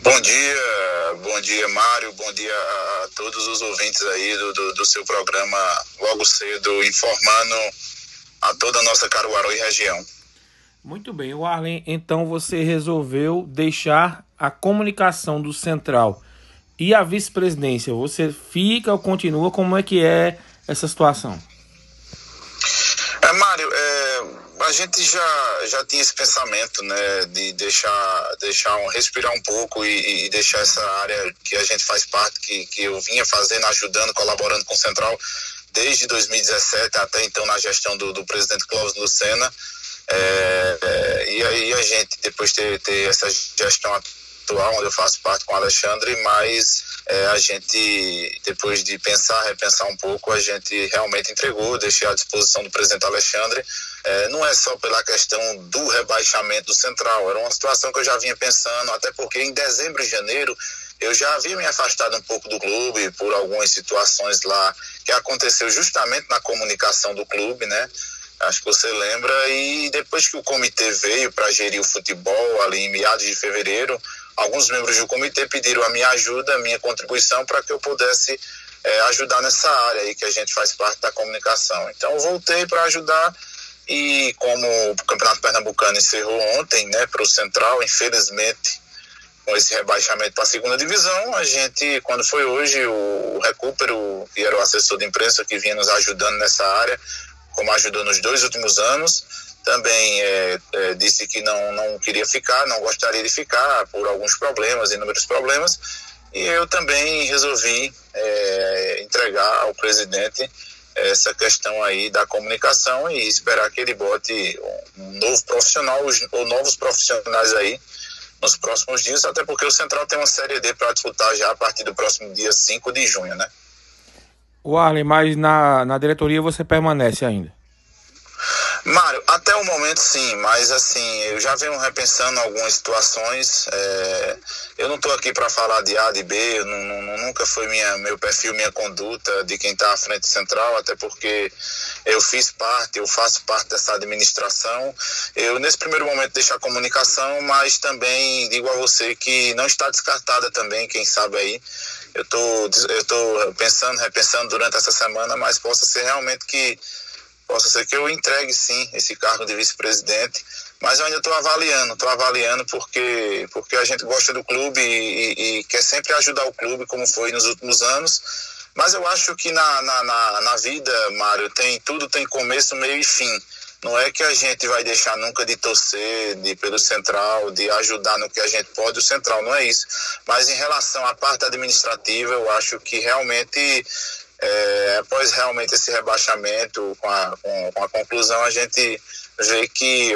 Bom dia, bom dia Mário, bom dia a todos os ouvintes aí do, do, do seu programa logo cedo, informando a toda a nossa Caruaru e região. Muito bem, o Arlen, então você resolveu deixar a comunicação do Central e a vice-presidência. Você fica ou continua? Como é que é essa situação? É, Mário, é, a gente já, já tinha esse pensamento, né, de deixar, deixar um, respirar um pouco e, e, deixar essa área que a gente faz parte, que, que eu vinha fazendo, ajudando, colaborando com o Central desde 2017 até então na gestão do, do presidente Cláudio Lucena. É, é, e aí a gente, depois de ter, ter essa gestão atual, onde eu faço parte com o Alexandre, mas é, a gente, depois de pensar, repensar um pouco, a gente realmente entregou, deixei à disposição do presidente Alexandre. É, não é só pela questão do rebaixamento Central, era uma situação que eu já vinha pensando, até porque em dezembro e janeiro eu já havia me afastado um pouco do clube por algumas situações lá que aconteceu justamente na comunicação do clube, né? Acho que você lembra. E depois que o comitê veio para gerir o futebol ali em meados de fevereiro, alguns membros do comitê pediram a minha ajuda, a minha contribuição para que eu pudesse é, ajudar nessa área aí que a gente faz parte da comunicação. Então voltei para ajudar e como o Campeonato Pernambucano encerrou ontem, né, para o Central, infelizmente com esse rebaixamento para a segunda divisão, a gente, quando foi hoje, o Recupero, que era o assessor de imprensa que vinha nos ajudando nessa área, como ajudou nos dois últimos anos, também é, é, disse que não, não queria ficar, não gostaria de ficar por alguns problemas, inúmeros problemas, e eu também resolvi é, entregar ao presidente essa questão aí da comunicação e esperar que ele bote um novo profissional ou novos profissionais aí nos próximos dias, até porque o Central tem uma Série D para disputar já a partir do próximo dia 5 de junho, né? O Arlen, mas na, na diretoria você permanece ainda? Mário, até o momento sim, mas assim, eu já venho repensando algumas situações. É, eu não estou aqui para falar de A, de B, eu não, não, nunca foi minha, meu perfil, minha conduta de quem está à frente central, até porque eu fiz parte, eu faço parte dessa administração. Eu, nesse primeiro momento, deixo a comunicação, mas também digo a você que não está descartada também, quem sabe aí. Eu tô, eu tô pensando, repensando durante essa semana, mas possa ser realmente que possa ser que eu entregue sim esse cargo de vice-presidente, mas eu ainda estou avaliando, estou avaliando porque, porque a gente gosta do clube e, e, quer sempre ajudar o clube, como foi nos últimos anos. Mas eu acho que na, na, na, na vida, Mário, tem tudo tem começo, meio e fim. Não é que a gente vai deixar nunca de torcer de, pelo Central, de ajudar no que a gente pode, o Central não é isso. Mas em relação à parte administrativa, eu acho que realmente é, após realmente esse rebaixamento, com a, com, com, a conclusão, a gente vê que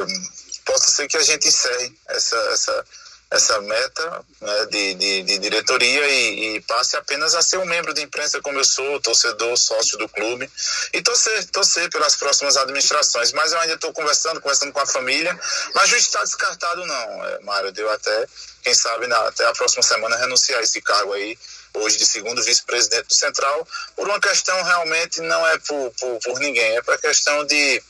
possa ser que a gente encerre essa, essa, essa meta né, de, de, de, diretoria e, e, passe apenas a ser um membro de imprensa como eu sou, torcedor, sócio do clube e torcer, torcer pelas próximas administrações. Mas eu ainda estou conversando, conversando com a família, mas não está descartado não, é, Mário, deu até, quem sabe, na, até a próxima semana renunciar a esse cargo aí hoje de segundo vice-presidente do Central, por uma questão realmente não é por, por, por ninguém, é para questão de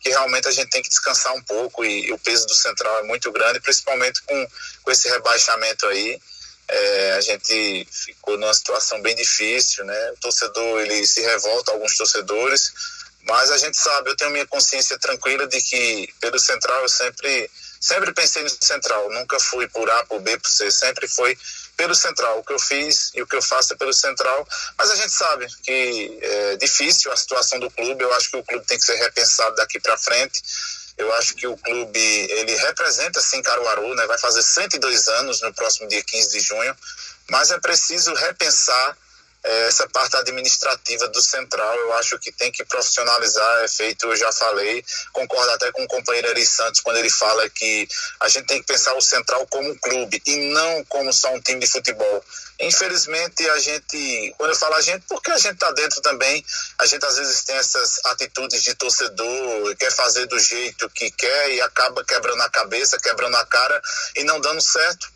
que realmente a gente tem que descansar um pouco e, e, o peso do Central é muito grande, principalmente com, com esse rebaixamento aí. É, a gente ficou numa situação bem difícil, né? O torcedor ele se revolta, alguns torcedores, mas a gente sabe, eu tenho minha consciência tranquila de que pelo Central eu sempre sempre pensei no Central, nunca fui por A, por B, por C, sempre foi pelo Central. O que eu fiz e o que eu faço é pelo Central. Mas a gente sabe que é difícil a situação do clube. Eu acho que o clube tem que ser repensado daqui para frente. Eu acho que o clube ele representa sim Caruaru, né? Vai fazer 102 anos no próximo dia 15 de junho. Mas é preciso repensar essa parte administrativa do central, eu acho que tem que profissionalizar, é feito, eu já falei, concordo até com o companheiro Eri Santos quando ele fala que a gente tem que pensar o central como um clube e não como só um time de futebol. Infelizmente, a gente, quando eu falo a gente, porque a gente está dentro também, a gente às vezes tem essas atitudes de torcedor, quer fazer do jeito que quer e acaba quebrando a cabeça, quebrando a cara e não dando certo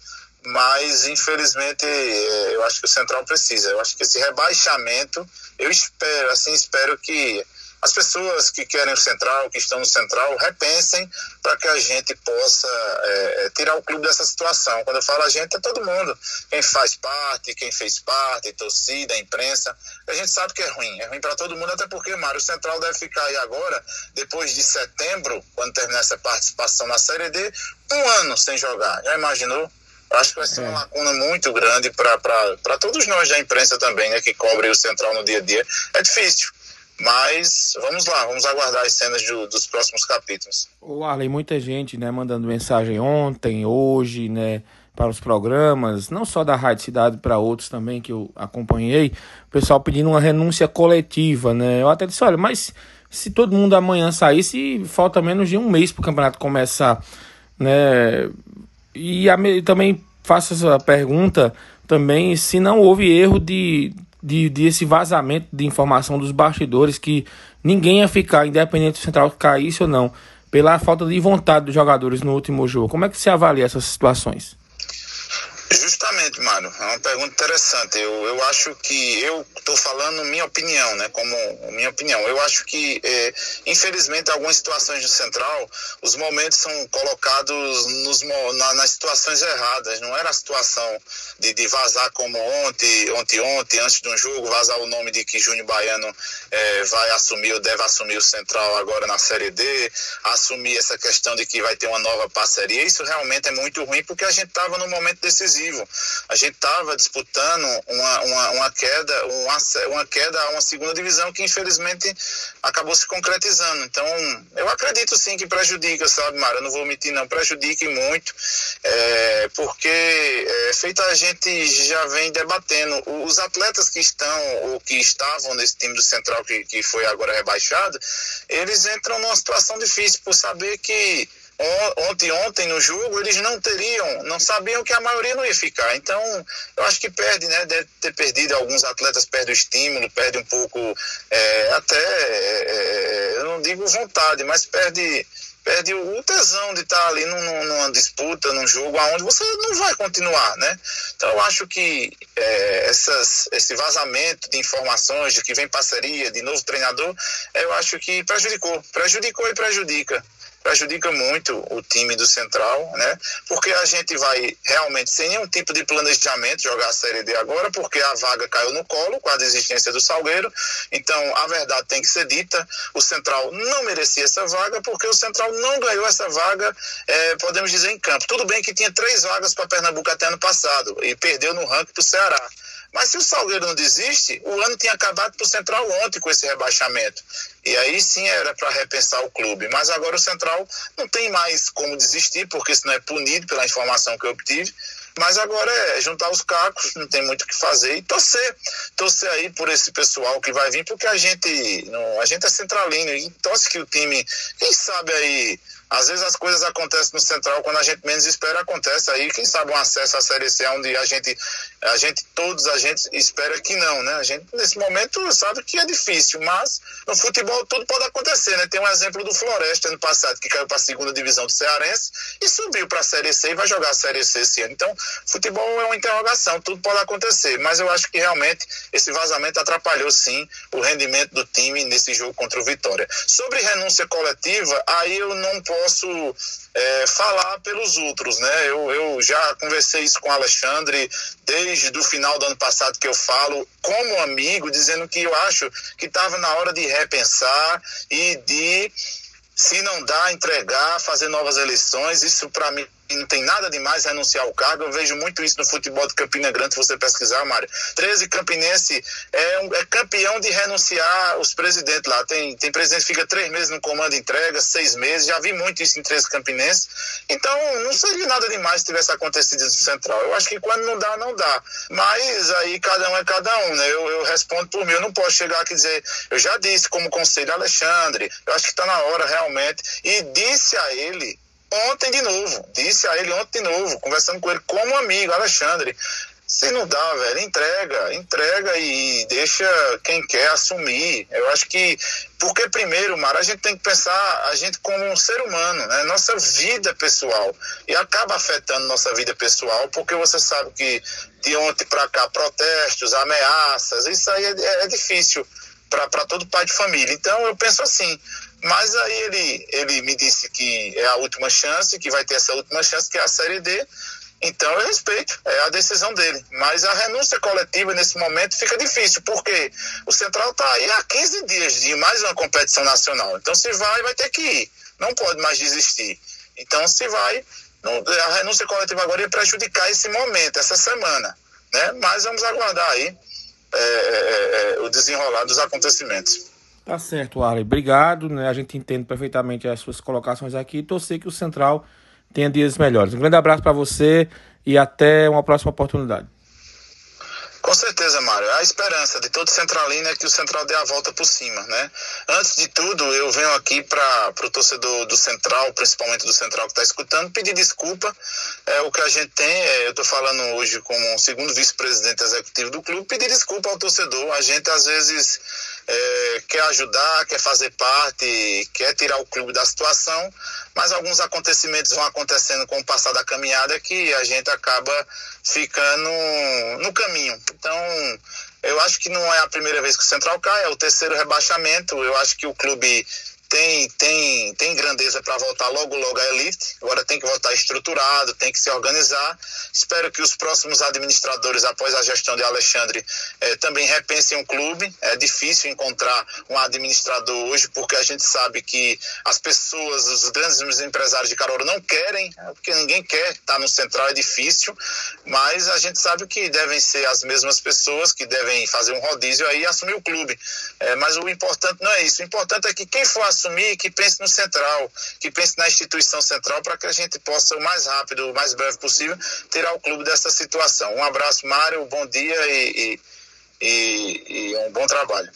mas infelizmente é, eu acho que o Central precisa. Eu acho que esse rebaixamento, eu espero, assim, espero que as pessoas que querem o Central, que estão no Central, repensem para que a gente possa é, tirar o clube dessa situação. Quando eu falo a gente, é todo mundo. Quem faz parte, quem fez parte, torcida, imprensa. A gente sabe que é ruim. É ruim para todo mundo, até porque, Mário, o Central deve ficar aí agora, depois de setembro, quando terminar essa participação na Série D, um ano sem jogar. Já imaginou? Acho que vai ser uma é. lacuna muito grande para todos nós da imprensa também, né, que cobre o Central no dia a dia. É difícil. Mas vamos lá, vamos aguardar as cenas do, dos próximos capítulos. O Arley, muita gente, né, mandando mensagem ontem, hoje, né, para os programas, não só da Rádio Cidade, para outros também que eu acompanhei, o pessoal pedindo uma renúncia coletiva, né? Eu até disse, olha, mas se todo mundo amanhã saísse, falta menos de um mês para o campeonato começar, né? E a, também faço essa pergunta também se não houve erro de de, de esse vazamento de informação dos bastidores que ninguém ia ficar, independente do Central caísse ou não, pela falta de vontade dos jogadores no último jogo. Como é que você avalia essas situações? Mário, é uma pergunta interessante. Eu, eu acho que eu estou falando minha opinião, né? Como minha opinião. Eu acho que, é, infelizmente, algumas situações do Central, os momentos são colocados nos, na, nas situações erradas. Não era a situação de, de vazar como ontem, ontem, ontem, antes de um jogo, vazar o nome de que Júnior Baiano é, vai assumir ou deve assumir o Central agora na Série D, assumir essa questão de que vai ter uma nova parceria. Isso realmente é muito ruim porque a gente estava no momento decisivo. A gente estava disputando uma, uma, uma, queda, uma, uma queda a uma segunda divisão que infelizmente acabou se concretizando. Então, eu acredito sim que prejudica, sabe, Mara? Eu não vou omitir, não, prejudique muito, é, porque é, feita a gente já vem debatendo. Os atletas que estão ou que estavam nesse time do Central que, que foi agora rebaixado, eles entram numa situação difícil por saber que ontem, ontem no jogo, eles não teriam, não sabiam que a maioria não ia ficar. Então, eu acho que perde, né? Deve ter perdido, alguns atletas perdem o estímulo, perde um pouco, é, até, é, é, eu não digo vontade, mas perde perde o tesão de estar ali num, numa disputa, num jogo aonde você não vai continuar, né? Então eu acho que é, essas, esse vazamento de informações de que vem parceria, de novo treinador, eu acho que prejudicou, prejudicou e prejudica prejudica muito o time do Central, né? Porque a gente vai realmente sem nenhum tipo de planejamento jogar a Série D agora, porque a vaga caiu no colo com a desistência do Salgueiro. Então, a verdade tem que ser dita: o Central não merecia essa vaga, porque o Central não ganhou essa vaga, é, podemos dizer, em campo. Tudo bem que tinha três vagas para Pernambuco até ano passado e perdeu no ranking para o Ceará. Mas se o Salgueiro não desiste, o ano tinha acabado para o Central ontem com esse rebaixamento. E aí sim era para repensar o clube. Mas agora o Central não tem mais como desistir, porque senão é punido pela informação que eu obtive. Mas agora é juntar os cacos, não tem muito o que fazer e torcer. Torcer aí por esse pessoal que vai vir, porque a gente, não, a gente é centralino e torce que o time, quem sabe aí às vezes as coisas acontecem no Central quando a gente menos espera, acontece aí, quem sabe um acesso à Série C onde a gente, a gente, todos a gente espera que não, né? A gente nesse momento sabe que é difícil, mas no futebol tudo pode acontecer, né? Tem um exemplo do Floresta ano passado, que caiu para a segunda divisão do Cearense e subiu para a Série C e vai jogar a Série C esse ano. Então, futebol é uma interrogação, tudo pode acontecer, mas eu acho que realmente esse vazamento atrapalhou sim o rendimento do time nesse jogo contra o Vitória. Sobre renúncia coletiva, aí eu não posso é, falar pelos outros, né? Eu, eu já conversei isso com o Alexandre desde o final do ano passado que eu falo como amigo, dizendo que eu acho que estava na hora de repensar e de se não dá, entregar, fazer novas eleições. Isso para mim não tem nada de mais renunciar ao cargo. Eu vejo muito isso no futebol de Campina Grande, se você pesquisar, Mário. 13 Campinense é, um, é campeão de renunciar os presidentes lá. Tem, tem presidente que fica três meses no comando entrega, seis meses. Já vi muito isso em 13 Campinense. Então, não seria nada demais se tivesse acontecido no Central. Eu acho que quando não dá, não dá. Mas aí cada um é cada um, né? Eu, eu respondo por mim. Eu não posso chegar aqui e dizer. Eu já disse como conselho Alexandre. Eu acho que está na hora realmente. E disse a ele ontem de novo. Disse a ele ontem de novo, conversando com ele como amigo, Alexandre. Se não dá, velho, entrega, entrega e deixa quem quer assumir. Eu acho que, porque primeiro, Mara, a gente tem que pensar a gente como um ser humano, né? Nossa vida pessoal. E acaba afetando nossa vida pessoal, porque você sabe que de ontem para cá, protestos, ameaças, isso aí é, é difícil para todo pai de família. Então eu penso assim, mas aí ele, ele me disse que é a última chance, que vai ter essa última chance, que é a Série D. Então eu respeito, é a decisão dele. Mas a renúncia coletiva nesse momento fica difícil, porque o Central está aí há 15 dias de mais uma competição nacional. Então se vai, vai ter que ir. Não pode mais desistir. Então se vai, não, a renúncia coletiva agora ia prejudicar esse momento, essa semana. Né? Mas vamos aguardar aí é, é, é, o desenrolar dos acontecimentos. Tá certo, Arley. Obrigado. Né? A gente entende perfeitamente as suas colocações aqui e torcer que o Central tenha dias melhores. Um grande abraço para você e até uma próxima oportunidade. Com certeza, Mário. A esperança de todo centralino é que o Central dê a volta por cima, né? Antes de tudo, eu venho aqui para o torcedor do Central, principalmente do Central que está escutando, pedir desculpa. É, o que a gente tem, é, eu estou falando hoje como segundo vice-presidente executivo do clube, pedir desculpa ao torcedor. A gente, às vezes, é, quer ajudar, quer fazer parte, quer tirar o clube da situação, mas alguns acontecimentos vão acontecendo com o passar da caminhada que a gente acaba ficando no caminho. Então, eu acho que não é a primeira vez que o Central cai, é o terceiro rebaixamento. Eu acho que o clube tem, tem, tem grandeza para voltar logo, logo à elite. Agora tem que voltar estruturado, tem que se organizar. Espero que os próximos administradores, após a gestão de Alexandre, eh, também repensem o clube. É difícil encontrar um administrador hoje, porque a gente sabe que as pessoas, os grandes empresários de Caruaru não querem, é porque ninguém quer estar no central, é difícil. Mas a gente sabe que devem ser as mesmas pessoas que devem fazer um rodízio aí e assumir o clube. É, mas o importante não é isso. O importante é que quem for assumir assumir, que pense no central, que pense na instituição central para que a gente possa, o mais rápido, o mais breve possível, tirar o clube dessa situação. Um abraço, Mário, bom dia e, e, e, e um bom trabalho.